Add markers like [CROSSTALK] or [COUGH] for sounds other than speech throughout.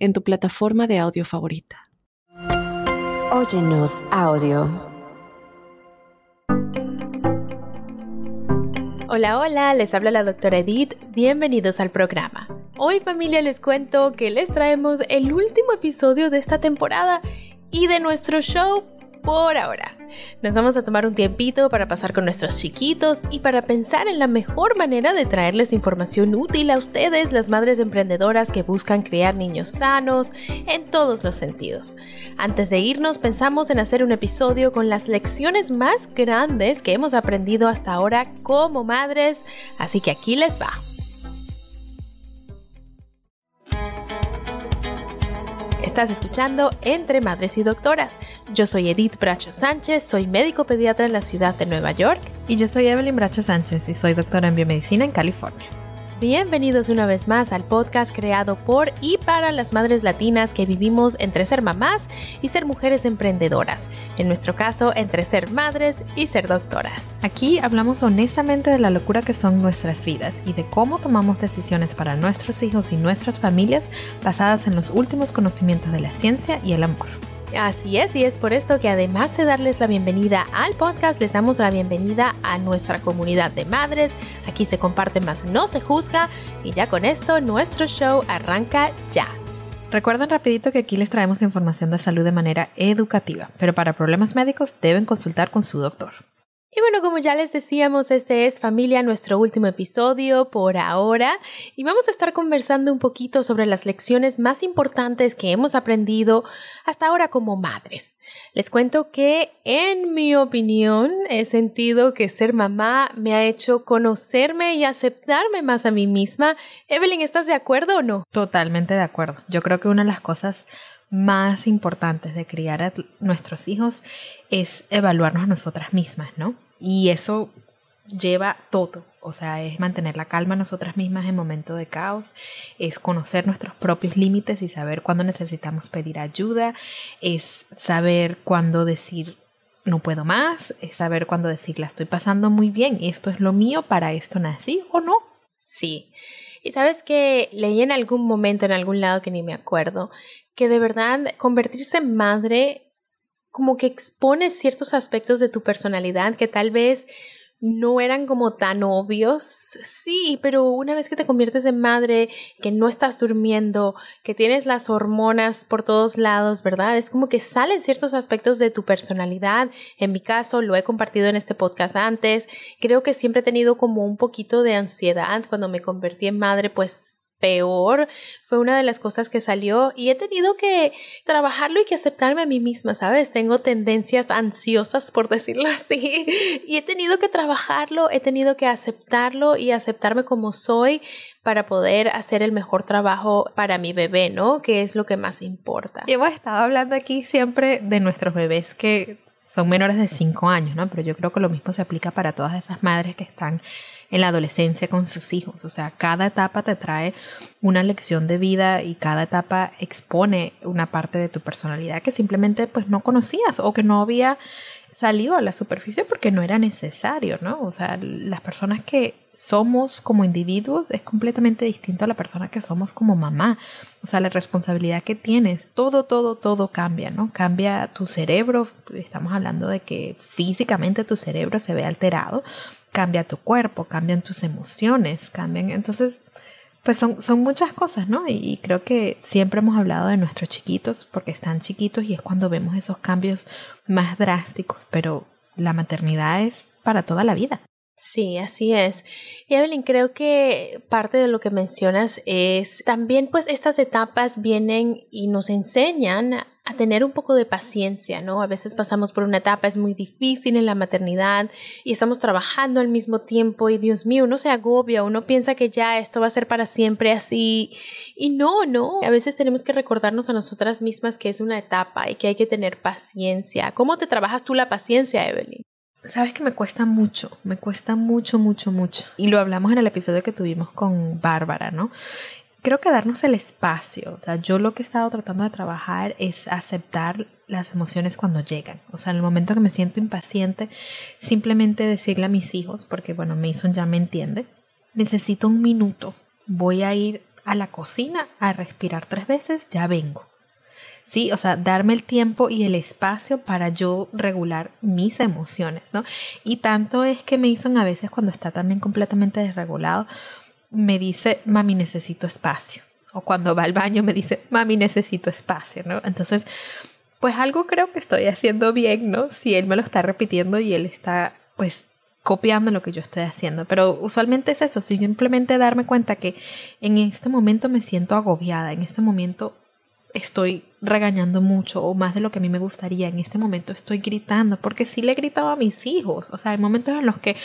en tu plataforma de audio favorita. Óyenos audio. Hola, hola, les habla la doctora Edith, bienvenidos al programa. Hoy familia les cuento que les traemos el último episodio de esta temporada y de nuestro show por ahora. Nos vamos a tomar un tiempito para pasar con nuestros chiquitos y para pensar en la mejor manera de traerles información útil a ustedes, las madres emprendedoras que buscan criar niños sanos en todos los sentidos. Antes de irnos, pensamos en hacer un episodio con las lecciones más grandes que hemos aprendido hasta ahora como madres, así que aquí les va. Estás escuchando Entre Madres y Doctoras. Yo soy Edith Bracho Sánchez, soy médico pediatra en la ciudad de Nueva York. Y yo soy Evelyn Bracho Sánchez y soy doctora en biomedicina en California. Bienvenidos una vez más al podcast creado por y para las madres latinas que vivimos entre ser mamás y ser mujeres emprendedoras. En nuestro caso, entre ser madres y ser doctoras. Aquí hablamos honestamente de la locura que son nuestras vidas y de cómo tomamos decisiones para nuestros hijos y nuestras familias basadas en los últimos conocimientos de la ciencia y el amor. Así es, y es por esto que además de darles la bienvenida al podcast, les damos la bienvenida a nuestra comunidad de madres. Aquí se comparte más, no se juzga. Y ya con esto, nuestro show arranca ya. Recuerden rapidito que aquí les traemos información de salud de manera educativa, pero para problemas médicos deben consultar con su doctor. Y bueno, como ya les decíamos, este es familia, nuestro último episodio por ahora. Y vamos a estar conversando un poquito sobre las lecciones más importantes que hemos aprendido hasta ahora como madres. Les cuento que, en mi opinión, he sentido que ser mamá me ha hecho conocerme y aceptarme más a mí misma. Evelyn, ¿estás de acuerdo o no? Totalmente de acuerdo. Yo creo que una de las cosas más importantes de criar a nuestros hijos es evaluarnos a nosotras mismas, ¿no? Y eso lleva todo, o sea, es mantener la calma nosotras mismas en momentos de caos, es conocer nuestros propios límites y saber cuándo necesitamos pedir ayuda, es saber cuándo decir no puedo más, es saber cuándo decir la estoy pasando muy bien, esto es lo mío, para esto nací o no. Sí. Y sabes que leí en algún momento, en algún lado que ni me acuerdo, que de verdad convertirse en madre como que expone ciertos aspectos de tu personalidad que tal vez no eran como tan obvios. Sí, pero una vez que te conviertes en madre, que no estás durmiendo, que tienes las hormonas por todos lados, ¿verdad? Es como que salen ciertos aspectos de tu personalidad. En mi caso, lo he compartido en este podcast antes. Creo que siempre he tenido como un poquito de ansiedad cuando me convertí en madre, pues peor fue una de las cosas que salió y he tenido que trabajarlo y que aceptarme a mí misma, ¿sabes? Tengo tendencias ansiosas, por [LAUGHS] decirlo así, y he tenido que trabajarlo, he tenido que aceptarlo y aceptarme como soy para poder hacer el mejor trabajo para mi bebé, ¿no? Que es lo que más importa. Y hemos estado hablando aquí siempre de nuestros bebés que son menores de 5 años, ¿no? Pero yo creo que lo mismo se aplica para todas esas madres que están en la adolescencia con sus hijos. O sea, cada etapa te trae una lección de vida y cada etapa expone una parte de tu personalidad que simplemente pues no conocías o que no había salido a la superficie porque no era necesario, ¿no? O sea, las personas que somos como individuos es completamente distinto a la persona que somos como mamá. O sea, la responsabilidad que tienes, todo, todo, todo cambia, ¿no? Cambia tu cerebro, estamos hablando de que físicamente tu cerebro se ve alterado, cambia tu cuerpo, cambian tus emociones, cambian. Entonces, pues son, son muchas cosas, ¿no? Y, creo que siempre hemos hablado de nuestros chiquitos porque están chiquitos y es cuando vemos esos cambios más drásticos, pero la maternidad es para toda la vida. Sí, así es. Y Evelyn, creo que parte de lo que mencionas es también pues estas etapas vienen y nos enseñan a tener un poco de paciencia, ¿no? A veces pasamos por una etapa, es muy difícil en la maternidad y estamos trabajando al mismo tiempo y Dios mío, uno se agobia, uno piensa que ya esto va a ser para siempre así y no, no. A veces tenemos que recordarnos a nosotras mismas que es una etapa y que hay que tener paciencia. ¿Cómo te trabajas tú la paciencia, Evelyn? Sabes que me cuesta mucho, me cuesta mucho, mucho, mucho. Y lo hablamos en el episodio que tuvimos con Bárbara, ¿no? Creo que darnos el espacio. O sea, yo lo que he estado tratando de trabajar es aceptar las emociones cuando llegan. O sea, en el momento que me siento impaciente, simplemente decirle a mis hijos, porque bueno, Mason ya me entiende, necesito un minuto. Voy a ir a la cocina a respirar tres veces, ya vengo. ¿sí? O sea, darme el tiempo y el espacio para yo regular mis emociones, ¿no? Y tanto es que Mason a veces cuando está también completamente desregulado, me dice, mami, necesito espacio. O cuando va al baño me dice, mami, necesito espacio, ¿no? Entonces, pues algo creo que estoy haciendo bien, ¿no? Si él me lo está repitiendo y él está, pues, copiando lo que yo estoy haciendo. Pero usualmente es eso, simplemente darme cuenta que en este momento me siento agobiada, en este momento estoy regañando mucho o más de lo que a mí me gustaría. En este momento estoy gritando porque sí le he gritado a mis hijos. O sea, hay momentos en los que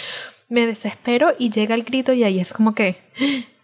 me desespero y llega el grito y ahí es como que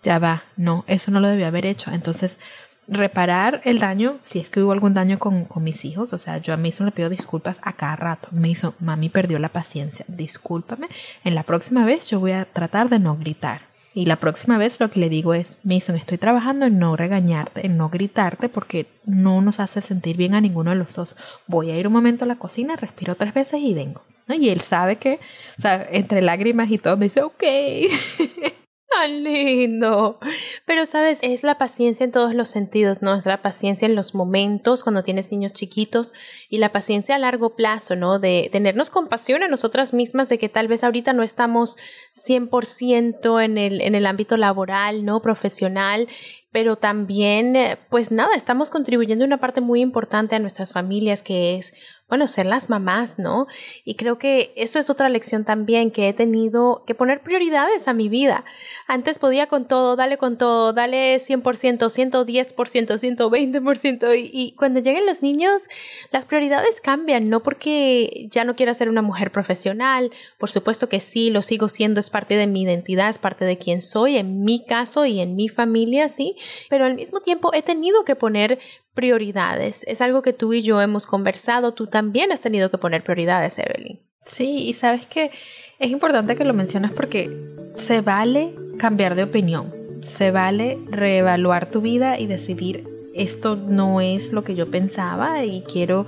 ya va, no, eso no lo debía haber hecho. Entonces, reparar el daño, si es que hubo algún daño con, con mis hijos, o sea, yo a Mason le pido disculpas a cada rato. Hizo, mami perdió la paciencia, discúlpame. En la próxima vez yo voy a tratar de no gritar. Y la próxima vez lo que le digo es, Mason, estoy trabajando en no regañarte, en no gritarte, porque no nos hace sentir bien a ninguno de los dos. Voy a ir un momento a la cocina, respiro tres veces y vengo. Y él sabe que, o sea, entre lágrimas y todo, me dice, ok. [LAUGHS] Tan lindo. Pero sabes, es la paciencia en todos los sentidos, ¿no? Es la paciencia en los momentos cuando tienes niños chiquitos y la paciencia a largo plazo, ¿no? De tenernos compasión a nosotras mismas de que tal vez ahorita no estamos 100% en el, en el ámbito laboral, ¿no? Profesional pero también, pues nada, estamos contribuyendo una parte muy importante a nuestras familias, que es bueno, ser las mamás, ¿no? Y creo que eso es otra lección también que he tenido que poner prioridades a mi vida. Antes podía con todo, dale con todo, dale 100%, 110%, 120%. Y, y cuando lleguen los niños, las prioridades cambian, no porque ya no quiera ser una mujer profesional, por supuesto que sí, lo sigo siendo, es parte de mi identidad, es parte de quién soy, en mi caso y en mi familia, sí, pero al mismo tiempo he tenido que poner prioridades. Es algo que tú y yo hemos conversado. Tú también has tenido que poner prioridades, Evelyn. Sí, y sabes que es importante que lo mencionas porque se vale cambiar de opinión. Se vale reevaluar tu vida y decidir esto no es lo que yo pensaba y quiero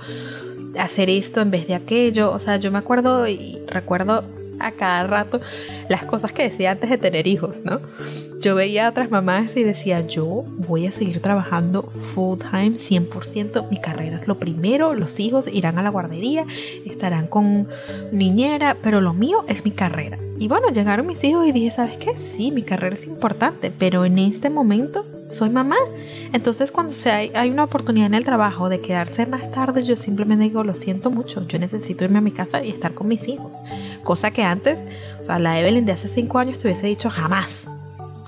hacer esto en vez de aquello. O sea, yo me acuerdo y recuerdo a cada rato las cosas que decía antes de tener hijos, ¿no? Yo veía a otras mamás y decía, yo voy a seguir trabajando full time, 100%, mi carrera es lo primero, los hijos irán a la guardería, estarán con niñera, pero lo mío es mi carrera. Y bueno, llegaron mis hijos y dije, ¿sabes qué? Sí, mi carrera es importante, pero en este momento soy mamá. Entonces cuando se hay, una oportunidad en el trabajo de quedarse más tarde, yo simplemente digo, lo siento mucho, yo necesito irme a mi casa y estar con mis hijos. Cosa que antes, o la Evelyn de hace cinco años te hubiese dicho jamás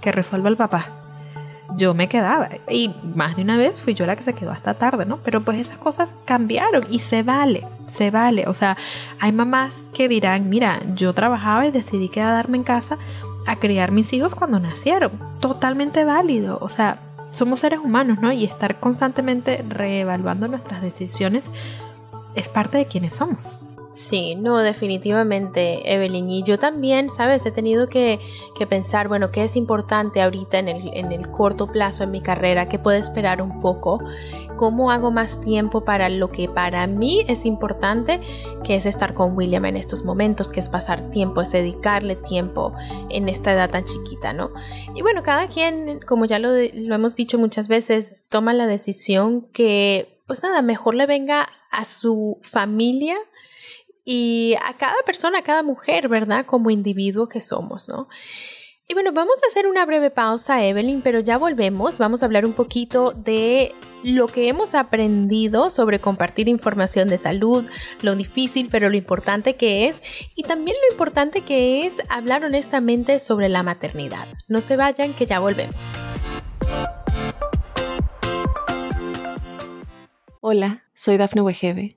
que resuelva el papá. Yo me quedaba y más de una vez fui yo la que se quedó hasta tarde, ¿no? Pero pues esas cosas cambiaron y se vale, se vale. O sea, hay mamás que dirán, mira, yo trabajaba y decidí quedarme en casa a criar mis hijos cuando nacieron. Totalmente válido. O sea, somos seres humanos, ¿no? Y estar constantemente reevaluando nuestras decisiones es parte de quienes somos. Sí, no, definitivamente, Evelyn. Y yo también, ¿sabes? He tenido que, pensar, bueno, ¿qué es importante ahorita en el, en el, corto plazo en mi carrera? ¿Qué puede esperar un poco? ¿Cómo hago más tiempo para lo que para mí es importante, que es estar con William en estos momentos, que es pasar tiempo, es dedicarle tiempo en esta edad tan chiquita, ¿no? Y bueno, cada quien, como ya lo, lo hemos dicho muchas veces, toma la decisión que, pues nada, mejor le venga a su familia y a cada persona, a cada mujer, ¿verdad? Como individuo que somos, ¿no? Y bueno, vamos a hacer una breve pausa, Evelyn, pero ya volvemos. Vamos a hablar un poquito de lo que hemos aprendido sobre compartir información de salud, lo difícil, pero lo importante que es, y también lo importante que es hablar honestamente sobre la maternidad. No se vayan, que ya volvemos. Hola, soy Dafne Wegebe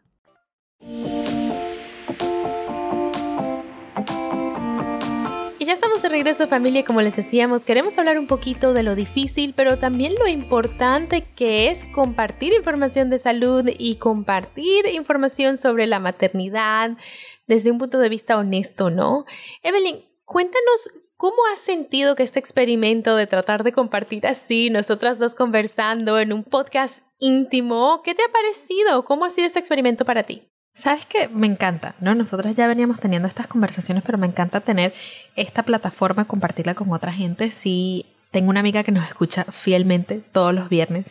Y ya estamos de regreso familia, como les decíamos, queremos hablar un poquito de lo difícil, pero también lo importante que es compartir información de salud y compartir información sobre la maternidad desde un punto de vista honesto, ¿no? Evelyn, cuéntanos ¿Cómo has sentido que este experimento de tratar de compartir así, nosotras dos conversando en un podcast íntimo, qué te ha parecido? ¿Cómo ha sido este experimento para ti? Sabes que me encanta, ¿no? Nosotras ya veníamos teniendo estas conversaciones, pero me encanta tener esta plataforma, compartirla con otra gente. Sí, tengo una amiga que nos escucha fielmente todos los viernes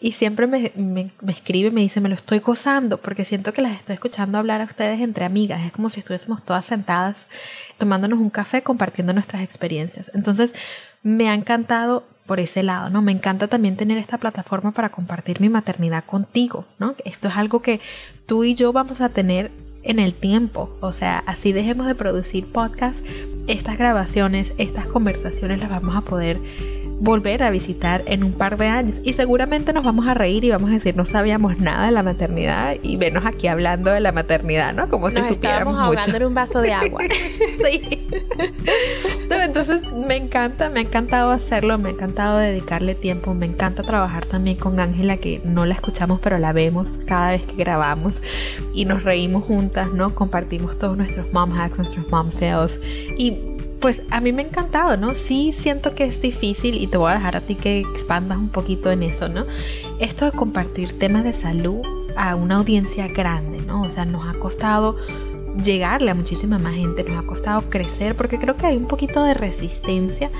y siempre me, me, escribe y me dice, me lo estoy gozando porque siento que las estoy escuchando hablar a ustedes entre amigas. Es como si estuviésemos todas sentadas tomándonos un café, compartiendo nuestras experiencias. Entonces, me ha encantado por ese lado, ¿no? Me encanta también tener esta plataforma para compartir mi maternidad contigo, ¿no? Esto es algo que tú y yo vamos a tener en el tiempo. O sea, así dejemos de producir podcasts, estas grabaciones, estas conversaciones las vamos a poder volver a visitar en un par de años y seguramente nos vamos a reír y vamos a decir no sabíamos nada de la maternidad y venos aquí hablando de la maternidad, ¿no? Como si supiéramos ahogando en un vaso de agua. [LAUGHS] [LAUGHS] sí. Entonces me encanta, me ha encantado hacerlo, me ha encantado dedicarle tiempo, me encanta trabajar también con Ángela que no la escuchamos pero la vemos cada vez que grabamos y nos reímos juntas, ¿no? Compartimos todos nuestros mom hacks, nuestros mom fails y pues a mí me ha encantado, ¿no? Sí siento que es difícil y te voy a dejar a ti que expandas un poquito en eso, ¿no? Esto de compartir temas de salud a una audiencia grande, ¿no? O sea, nos ha costado llegarle a muchísima más gente, nos ha costado crecer porque creo que hay un poquito de resistencia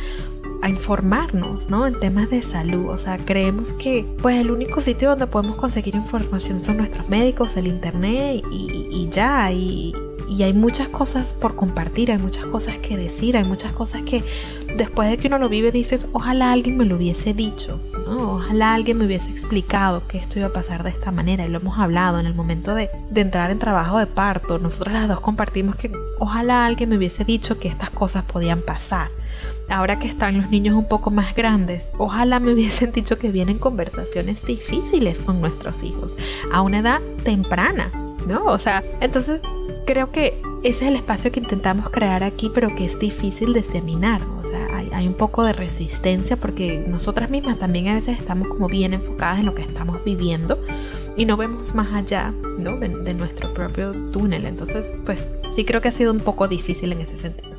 a informarnos, ¿no? En temas de salud. O sea, creemos que pues el único sitio donde podemos conseguir información son nuestros médicos, el internet y, ya. Y, y hay muchas cosas por compartir, hay muchas cosas que decir, hay muchas cosas que después de que uno lo vive dices, ojalá alguien me lo hubiese dicho, ¿no? ojalá alguien me hubiese explicado que esto iba a pasar de esta manera y lo hemos hablado en el momento de, de entrar en trabajo de parto, nosotros las dos compartimos que ojalá alguien me hubiese dicho que estas cosas podían pasar. Ahora que están los niños un poco más grandes, ojalá me hubiesen [LAUGHS] dicho que vienen conversaciones difíciles con nuestros hijos a una edad temprana, ¿no? O sea, entonces creo que ese es el espacio que intentamos crear aquí, pero que es difícil de seminar. O sea, hay, un poco de resistencia porque nosotras mismas también a veces estamos como bien enfocadas en lo que estamos viviendo y no vemos más allá ¿no? de, nuestro propio túnel. Entonces, pues sí creo que ha sido un poco difícil en ese sentido.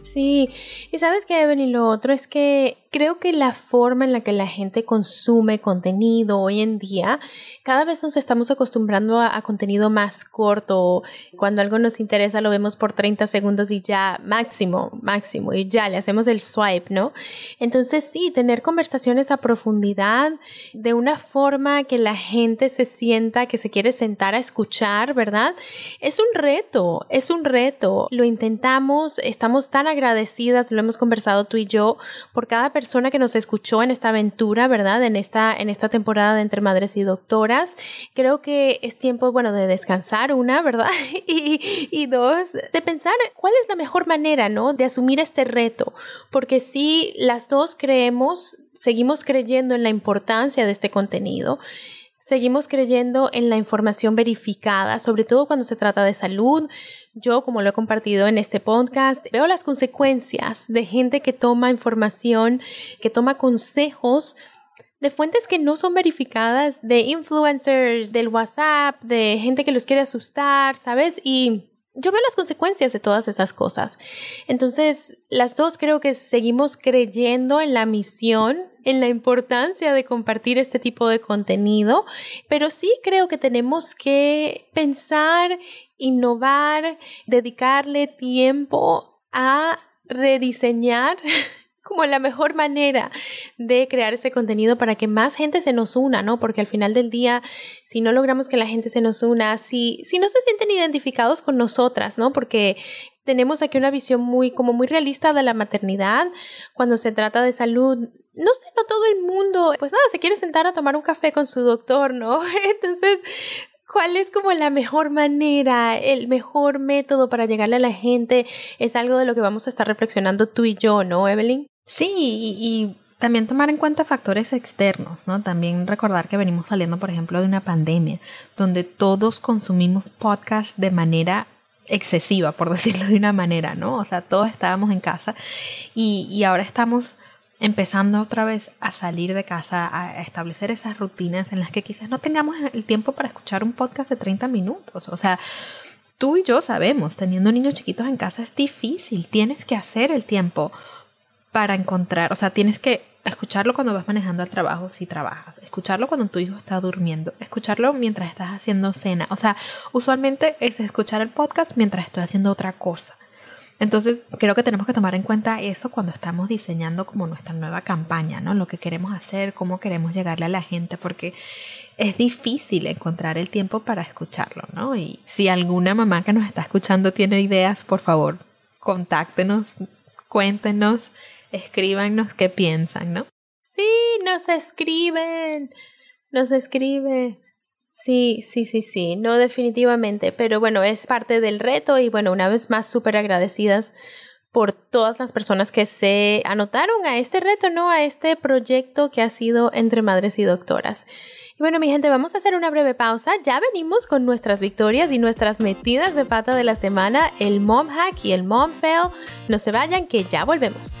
Sí, y sabes que Evelyn, lo otro es que creo que la forma en la que la gente consume contenido hoy en día, cada vez nos estamos acostumbrando a, contenido más corto. Cuando algo nos interesa lo vemos por 30 segundos y ya máximo, máximo, y ya le hacemos el swipe, ¿no? Entonces sí, tener conversaciones a profundidad de una forma que la gente se sienta que se quiere sentar a escuchar, ¿verdad? Es un reto, es un reto. Lo intentamos, estamos tan agradecidas, lo hemos conversado tú y yo, por cada persona que nos escuchó en esta aventura, ¿verdad? En esta, en esta temporada de Entre Madres y Doctoras. Creo que es tiempo, bueno, de descansar, una, ¿verdad? [LAUGHS] Y, y dos, de pensar cuál es la mejor manera, ¿no? De asumir este reto. Porque si las dos creemos, seguimos creyendo en la importancia de este contenido. Seguimos creyendo en la información verificada, sobre todo cuando se trata de salud. Yo, como lo he compartido en este podcast, veo las consecuencias de gente que toma información, que toma consejos de fuentes que no son verificadas, de influencers, del WhatsApp, de gente que los quiere asustar, ¿sabes? Y yo veo las consecuencias de todas esas cosas. Entonces, las dos creo que seguimos creyendo en la misión, en la importancia de compartir este tipo de contenido, pero sí creo que tenemos que pensar, innovar, dedicarle tiempo a rediseñar [LAUGHS] como la mejor manera de crear ese contenido para que más gente se nos una, ¿no? Porque al final del día, si no logramos que la gente se nos una, si, si no se sienten identificados con nosotras, ¿no? Porque tenemos aquí una visión muy, como muy realista de la maternidad cuando se trata de salud. No sé, no todo el mundo, pues nada, se quiere sentar a tomar un café con su doctor, ¿no? [LAUGHS] Entonces, ¿Cuál es como la mejor manera, el mejor método para llegarle a la gente? Es algo de lo que vamos a estar reflexionando tú y yo, ¿no, Evelyn? Sí, y, también tomar en cuenta factores externos, ¿no? También recordar que venimos saliendo, por ejemplo, de una pandemia, donde todos consumimos podcast de manera excesiva, por [LAUGHS] decirlo de una manera, ¿no? O sea, todos estábamos en casa y, y ahora estamos empezando otra vez a salir de casa, a establecer esas rutinas en las que quizás no tengamos el tiempo para escuchar un podcast de 30 minutos. O sea, tú y yo sabemos, teniendo niños chiquitos en casa es difícil, tienes que hacer el tiempo para encontrar, o sea, tienes que escucharlo cuando vas manejando al trabajo si trabajas, escucharlo cuando tu hijo está durmiendo, escucharlo mientras estás haciendo cena, o sea, usualmente es escuchar el podcast mientras estoy haciendo otra cosa. Entonces, creo que tenemos que tomar en cuenta eso cuando estamos diseñando como nuestra nueva campaña, ¿no? Lo que queremos hacer, cómo queremos llegarle a la gente, porque es difícil encontrar el tiempo para escucharlo, ¿no? Y si alguna mamá que nos está escuchando tiene ideas, por favor, contáctenos, cuéntenos, escríbanos qué piensan, ¿no? Sí, nos escriben, nos escriben. Sí, sí, sí, sí, no definitivamente, pero bueno, es parte del reto y bueno, una vez más súper agradecidas por todas las personas que se anotaron a este reto, ¿no? A este proyecto que ha sido entre madres y doctoras. Y bueno, mi gente, vamos a hacer una breve pausa. Ya venimos con nuestras victorias y nuestras metidas de pata de la semana, el mom hack y el mom fail. No se vayan, que ya volvemos.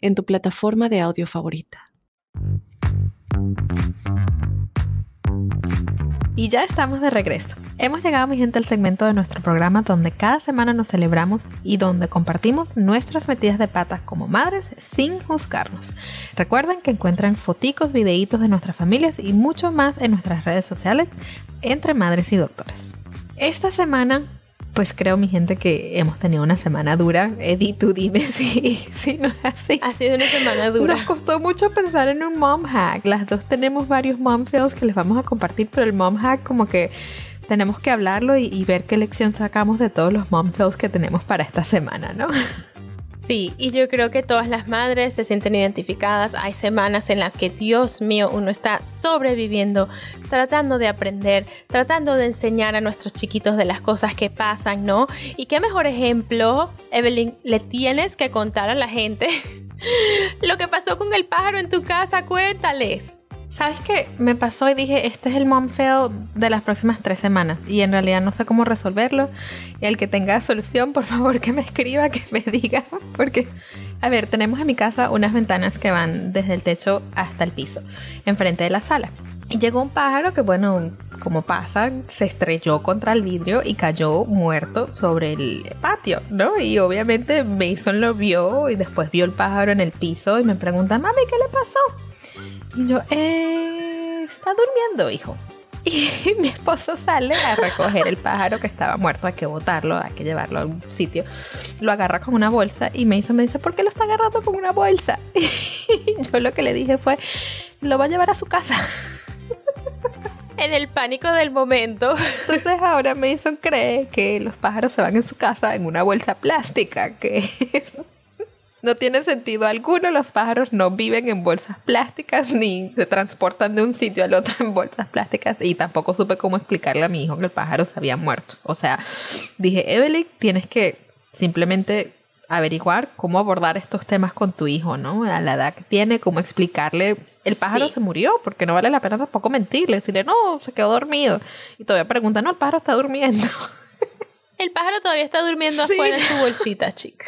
en tu plataforma de audio favorita. Y ya estamos de regreso. Hemos llegado, mi gente, al segmento de nuestro programa donde cada semana nos celebramos y donde compartimos nuestras metidas de patas como madres sin juzgarnos. Recuerden que encuentran foticos, videitos de nuestras familias y mucho más en nuestras redes sociales entre madres y doctores. Esta semana pues creo, mi gente, que hemos tenido una semana dura. Eddie, tú dime [LAUGHS] si, si no es así. Ha sido una semana dura. Nos costó mucho pensar en un mom hack. Las dos tenemos varios mom fails que les vamos a compartir, pero el mom hack como que tenemos que hablarlo y, y ver qué lección sacamos de todos los mom fails que tenemos para esta semana, ¿no? [LAUGHS] Sí, y yo creo que todas las madres se sienten identificadas. Hay semanas en las que, Dios mío, uno está sobreviviendo, tratando de aprender, tratando de enseñar a nuestros chiquitos de las cosas que pasan, ¿no? Y qué mejor ejemplo, Evelyn, le tienes que contar a la gente [LAUGHS] lo que pasó con el pájaro en tu casa. Cuéntales. ¿Sabes qué? Me pasó y dije, este es el mom fail de las próximas tres semanas. Y en realidad no sé cómo resolverlo. Y el que tenga solución, por favor, que me escriba, que me diga. [LAUGHS] Porque, a ver, tenemos en mi casa unas ventanas que van desde el techo hasta el piso, enfrente de la sala. Y llegó un pájaro que, bueno, como pasa, se estrelló contra el vidrio y cayó muerto sobre el patio, ¿no? Y obviamente Mason lo vio y después vio el pájaro en el piso y me pregunta, mami, ¿qué le pasó? Y yo, eh, está durmiendo, hijo. [LAUGHS] Y mi esposo sale a recoger el pájaro que estaba muerto, hay que botarlo, hay que llevarlo a un sitio. Lo agarra con una bolsa y me dice, me dice, ¿por qué lo está agarrando con una bolsa? [LAUGHS] Y yo lo que le dije fue, lo va a llevar a su casa. [LAUGHS] En el pánico del momento. Entonces ahora Mason cree que los pájaros se van en su casa en una bolsa plástica, que es no tiene sentido alguno, los pájaros no viven en bolsas plásticas ni se transportan de un sitio al otro en bolsas plásticas y tampoco supe cómo explicarle a mi hijo que el pájaro se había muerto. O sea, dije, Evelyn, tienes que simplemente averiguar cómo abordar estos temas con tu hijo, ¿no? A la edad que tiene, cómo explicarle, el pájaro se murió, porque no vale la pena tampoco mentirle, decirle, no, se quedó dormido. Y todavía pregunta, no, el pájaro está durmiendo. El pájaro todavía está durmiendo afuera en su bolsita, chica.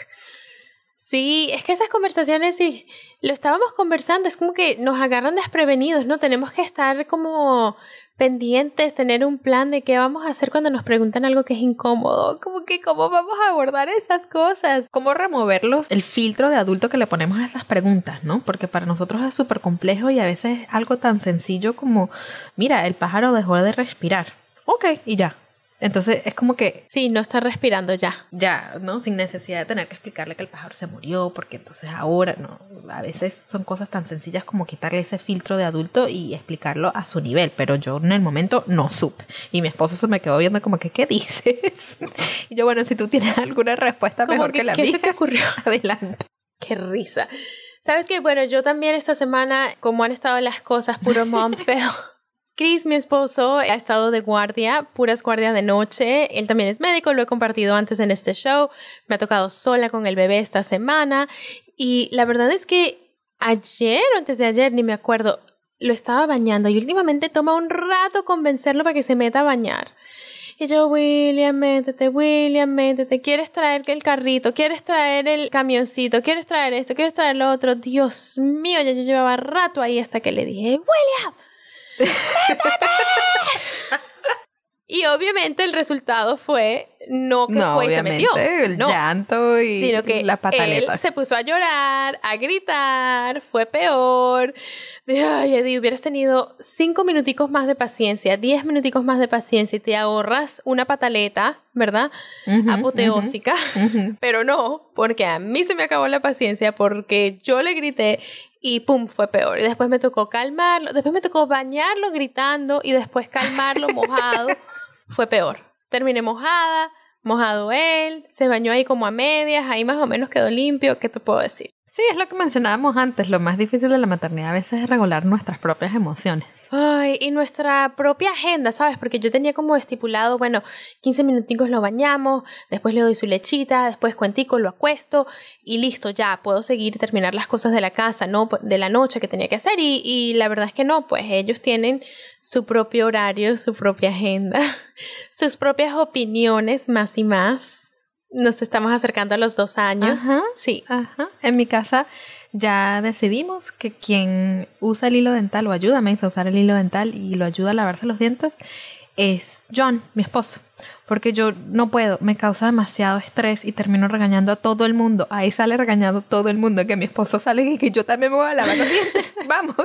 Sí, es que esas conversaciones, sí, lo estábamos conversando, es como que nos agarran desprevenidos, ¿no? Tenemos que estar como pendientes, tener un plan de qué vamos a hacer cuando nos preguntan algo que es incómodo, como que cómo vamos a abordar esas cosas. ¿Cómo removerlos el filtro de adulto que le ponemos a esas preguntas, ¿no? Porque para nosotros es súper complejo y a veces algo tan sencillo como, mira, el pájaro dejó de respirar. Ok, y ya. Entonces es como que... Sí, no está respirando ya. Ya, ¿no? Sin necesidad de tener que explicarle que el pájaro se murió, porque entonces ahora, ¿no? A veces son cosas tan sencillas como quitarle ese filtro de adulto y explicarlo a su nivel, pero yo en el momento no supe. Y mi esposo se me quedó viendo como que, ¿qué dices? [LAUGHS] y yo, bueno, si tú tienes alguna respuesta mejor que, la ¿qué mía. se te ocurrió? [LAUGHS] Adelante. Qué risa. ¿Sabes qué? Bueno, yo también esta semana, como han estado las cosas, puro mom [LAUGHS] feo. Chris, mi esposo, ha estado de guardia, puras guardias de noche. Él también es médico, lo he compartido antes en este show. Me ha tocado sola con el bebé esta semana. Y la verdad es que ayer o antes de ayer, ni me acuerdo, lo estaba bañando y últimamente toma un rato convencerlo para que se meta a bañar. Y yo, William, métete, William, métete. ¿Quieres traer el carrito? ¿Quieres traer el camioncito? ¿Quieres traer esto? ¿Quieres traer lo otro? Dios mío, ya yo llevaba rato ahí hasta que le dije, William, y obviamente el resultado fue no que No, fue y se metió. el no, llanto y sino que la pataleta. él se puso a llorar, a gritar, fue peor. Ay, Eddie, hubieras tenido cinco minuticos más de paciencia, diez minuticos más de paciencia y te ahorras una pataleta, ¿verdad? Ujú, Apoteósica. ujú. [LAUGHS] Pero no, porque a mí se me acabó la paciencia, porque yo le grité y pum, fue peor. Y después me tocó calmarlo, después me tocó bañarlo gritando y después calmarlo [LAUGHS] mojado. fue peor. Terminé mojada, mojado él, se bañó ahí como a medias, ahí más o menos quedó limpio. ¿Qué te puedo decir? Sí, es lo que mencionábamos antes. Lo más difícil de la maternidad a veces es regular nuestras propias emociones. Ay, y nuestra propia agenda, ¿sabes? Porque yo tenía como estipulado, bueno, 15 minuticos lo bañamos, después le doy su lechita, después cuentico, lo acuesto y listo, ya puedo seguir terminar las cosas de la casa, no de la noche que tenía que hacer. Y, y la verdad es que no, pues ellos tienen su propio horario, su propia agenda, [LAUGHS] sus propias opiniones más y más. Nos estamos acercando a los dos años. Ajá. Sí. Ajá. En mi casa ya decidimos que quien usa el hilo dental o ayuda a Mace a usar el hilo dental y lo ayuda a lavarse los dientes es John, mi esposo. Porque yo no puedo, me causa demasiado estrés y termino regañando a todo el mundo. Ahí sale regañando todo el mundo, que mi esposo sale y que yo también me voy a lavar los dientes. [LAUGHS] Vamos.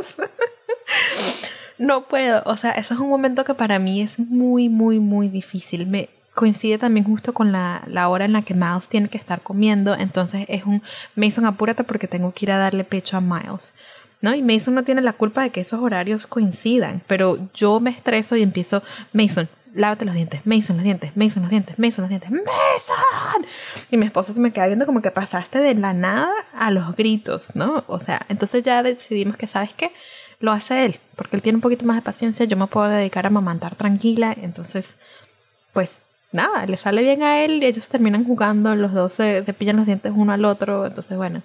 no puedo. O sea, eso es un momento que para mí es muy, muy, muy difícil. Me coincide también justo con la, la hora en la que Miles tiene que estar comiendo. Entonces es un, Mason, apúrate porque tengo que ir a darle pecho a Miles. ¿No? Y Mason no tiene la culpa de que esos horarios coincidan, pero yo me estreso y empiezo, Mason, lávate los dientes, Mason los dientes, Mason los dientes, Mason los dientes, Mason. Y mi esposo se me queda viendo como que pasaste de la nada a los gritos, ¿no? O sea, entonces ya decidimos que, ¿sabes qué? Lo hace él, porque él tiene un poquito más de paciencia, yo me puedo dedicar a mamantar tranquila, entonces, pues nada, le sale bien a él y ellos terminan jugando, los dos se, se pillan los dientes uno al otro, entonces bueno,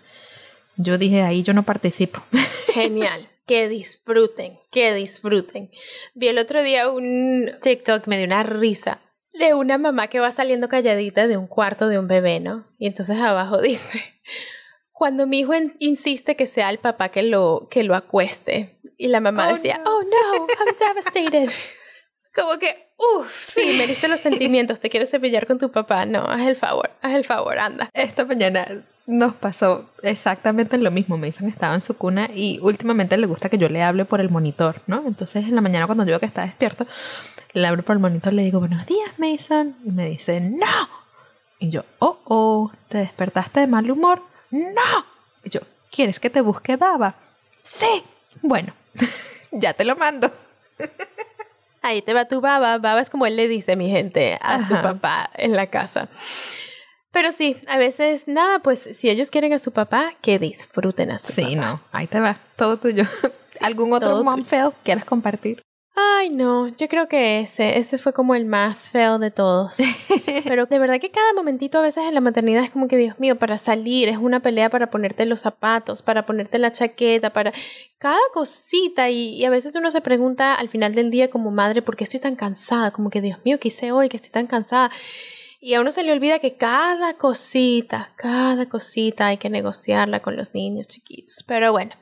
yo dije ahí yo no participo. [LAUGHS] Genial. Que disfruten, que disfruten. Vi el otro día un TikTok, me dio una risa, de una mamá que va saliendo calladita de un cuarto de un bebé, ¿no? Y entonces abajo [LAUGHS] dice, cuando mi hijo in- insiste que sea el papá que lo, que lo acueste. Y la mamá Oh, decía, no. oh no, I'm devastated. [LAUGHS] Como que, uff, sí, me diste los sentimientos, te quieres cepillar con tu papá. No, haz el favor, haz el favor, anda. Esta mañana nos pasó exactamente lo mismo. Mason estaba en su cuna y últimamente le gusta que yo le hable por el monitor, ¿no? Entonces en la mañana cuando yo veo que está despierto, le hablo por el monitor, le digo, buenos días, Mason. Y me dice, no. Y yo, oh, oh, ¿te despertaste de mal humor? No. Y yo, ¿quieres que te busque baba? Sí. Bueno, [LAUGHS] ya te lo mando. Ahí te va tu baba. Baba es como él le dice, mi gente, a su papá en la casa. Pero sí, a veces nada, pues si ellos quieren a su papá, que disfruten a su Sí, papá. no, ahí te va, todo tuyo. ¿Algún otro mom fail quieras compartir? Ay, no, yo creo que ese, ese fue como el más feo de todos. [LAUGHS] Pero de verdad que cada momentito a veces en la maternidad es como que, Dios mío, para salir es una pelea para ponerte los zapatos, para ponerte la chaqueta, para cada cosita. Y, y a veces uno se pregunta al final del día como madre, ¿por qué estoy tan cansada? Como que, Dios mío, ¿qué hice hoy? Que estoy tan cansada. Y a uno se le olvida que cada cosita, cada cosita hay que negociarla con los niños chiquitos. Pero bueno,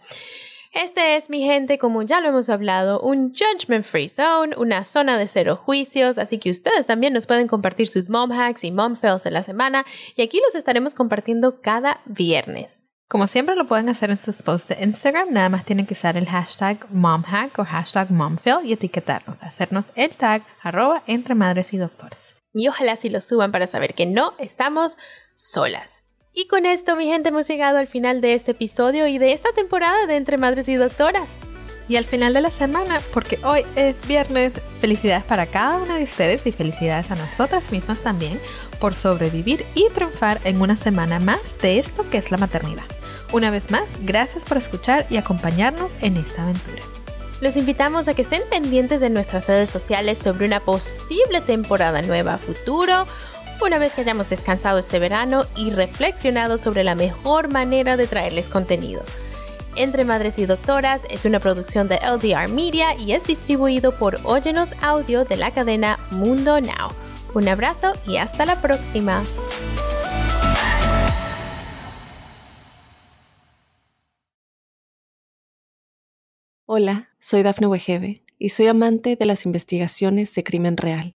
este es, mi gente, como ya lo hemos hablado, un judgment free zone, una zona de cero juicios, así que ustedes también nos pueden compartir sus mom hacks y mom fails de la semana y aquí los estaremos compartiendo cada viernes. Como siempre lo pueden hacer en sus posts de Instagram, nada más tienen que usar el hashtag momhack o hashtag momfail y etiquetarnos, hacernos el tag arroba entre madres y doctores. Y ojalá si lo suban para saber que no estamos solas. Y con esto, mi gente, hemos llegado al final de este episodio y de esta temporada de Entre Madres y Doctoras. Y al final de la semana, porque hoy es viernes, felicidades para cada una de ustedes y felicidades a nosotras mismas también por sobrevivir y triunfar en una semana más de esto que es la maternidad. Una vez más, gracias por escuchar y acompañarnos en esta aventura. Los invitamos a que estén pendientes de nuestras redes sociales sobre una posible temporada nueva futuro una vez que hayamos descansado este verano y reflexionado sobre la mejor manera de traerles contenido. Entre Madres y Doctoras es una producción de LDR Media y es distribuido por Óyenos Audio de la cadena Mundo Now. Un abrazo y hasta la próxima. Hola, soy Dafne Wegebe y soy amante de las investigaciones de crimen real.